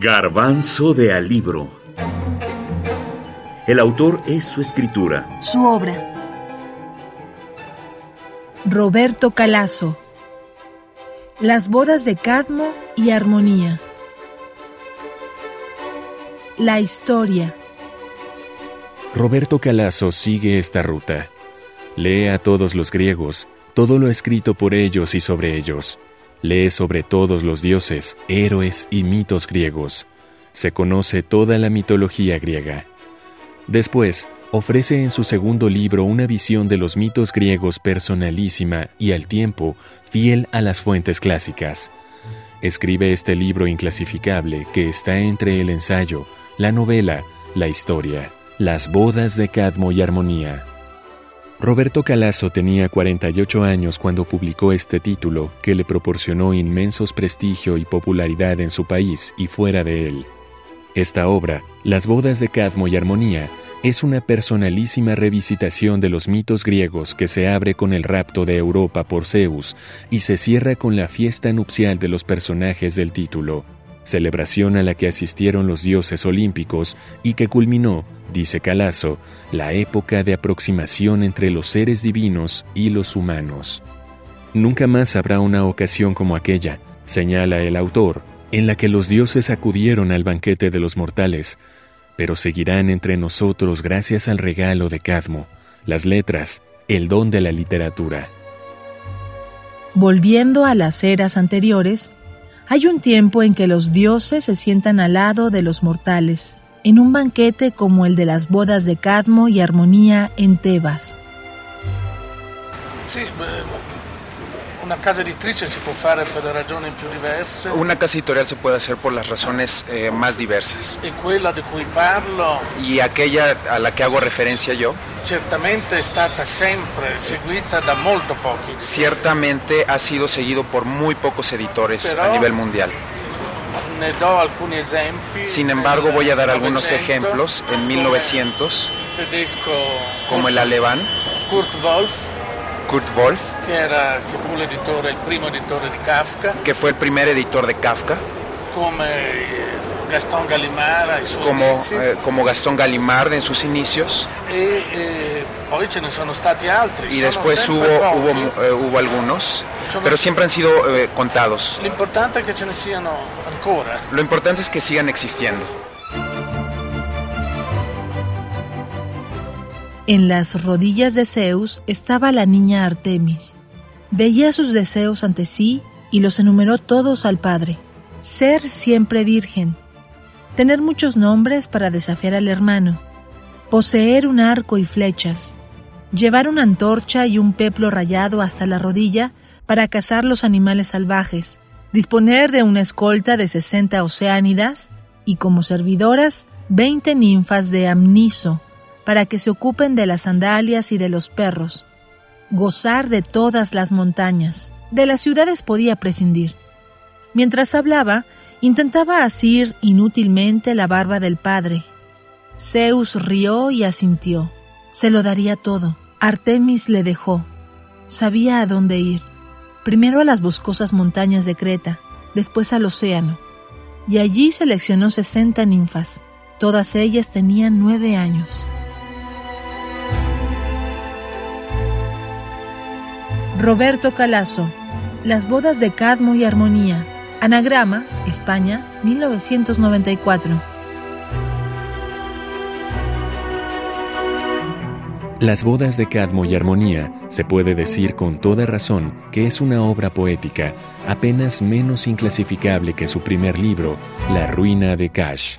Garbanzo de Alibro. El autor es su escritura. Su obra. Roberto Calazo. Las bodas de Cadmo y Armonía. La historia. Roberto Calazo sigue esta ruta. Lee a todos los griegos, todo lo escrito por ellos y sobre ellos. Lee sobre todos los dioses, héroes y mitos griegos. Se conoce toda la mitología griega. Después, ofrece en su segundo libro una visión de los mitos griegos personalísima y al tiempo fiel a las fuentes clásicas. Escribe este libro inclasificable que está entre el ensayo, la novela, la historia, las bodas de Cadmo y Armonía. Roberto Calazo tenía 48 años cuando publicó este título que le proporcionó inmensos prestigio y popularidad en su país y fuera de él. Esta obra, Las bodas de Cadmo y Armonía, es una personalísima revisitación de los mitos griegos que se abre con el rapto de Europa por Zeus y se cierra con la fiesta nupcial de los personajes del título, celebración a la que asistieron los dioses olímpicos y que culminó, dice Calazo, la época de aproximación entre los seres divinos y los humanos. Nunca más habrá una ocasión como aquella, señala el autor, en la que los dioses acudieron al banquete de los mortales, pero seguirán entre nosotros gracias al regalo de Cadmo, las letras, el don de la literatura. Volviendo a las eras anteriores, hay un tiempo en que los dioses se sientan al lado de los mortales, en un banquete como el de las bodas de Cadmo y Armonía en Tebas. Sí, una casa editrice se puede hacer por razones più diverse. Una casa editorial se puede hacer por las razones eh, más diversas. E quella di cui parlo Y aquella a la que hago referencia yo, certamente è stata sempre seguita da molto pochi. ciertamente ha sido seguido por muy pocos editores Pero- a nivel mundial. Ne do alcuni esempi. Sin embargo, voy a dar algunos 900, ejemplos. En 1900, come il tedesco como el alemán Kurt Wolf, Kurt Wolf, che, era, che fu l'editore, il primo editore di Kafka, que fue el primer editor de Kafka, eh, Gallimard ai suoi como, eh, como Gastón Gallimard en sus inicios, e eh, poi ce ne sono stati altri. y después hubo, hubo, eh, hubo algunos, Sono- pero siempre han sido eh, contados. L'importante è che ce ne siano ancora. Lo importante es que sigan existiendo. En las rodillas de Zeus estaba la niña Artemis. Veía sus deseos ante sí y los enumeró todos al Padre. Ser siempre virgen. Tener muchos nombres para desafiar al hermano. Poseer un arco y flechas. Llevar una antorcha y un peplo rayado hasta la rodilla para cazar los animales salvajes. Disponer de una escolta de 60 oceánidas y como servidoras 20 ninfas de amniso para que se ocupen de las sandalias y de los perros. Gozar de todas las montañas. De las ciudades podía prescindir. Mientras hablaba, intentaba asir inútilmente la barba del padre. Zeus rió y asintió. Se lo daría todo. Artemis le dejó. Sabía a dónde ir. Primero a las boscosas montañas de Creta, después al océano. Y allí seleccionó 60 ninfas. Todas ellas tenían nueve años. Roberto Calazo, Las bodas de Cadmo y Armonía, Anagrama, España, 1994. Las bodas de Cadmo y Armonía se puede decir con toda razón que es una obra poética apenas menos inclasificable que su primer libro, La ruina de Cash.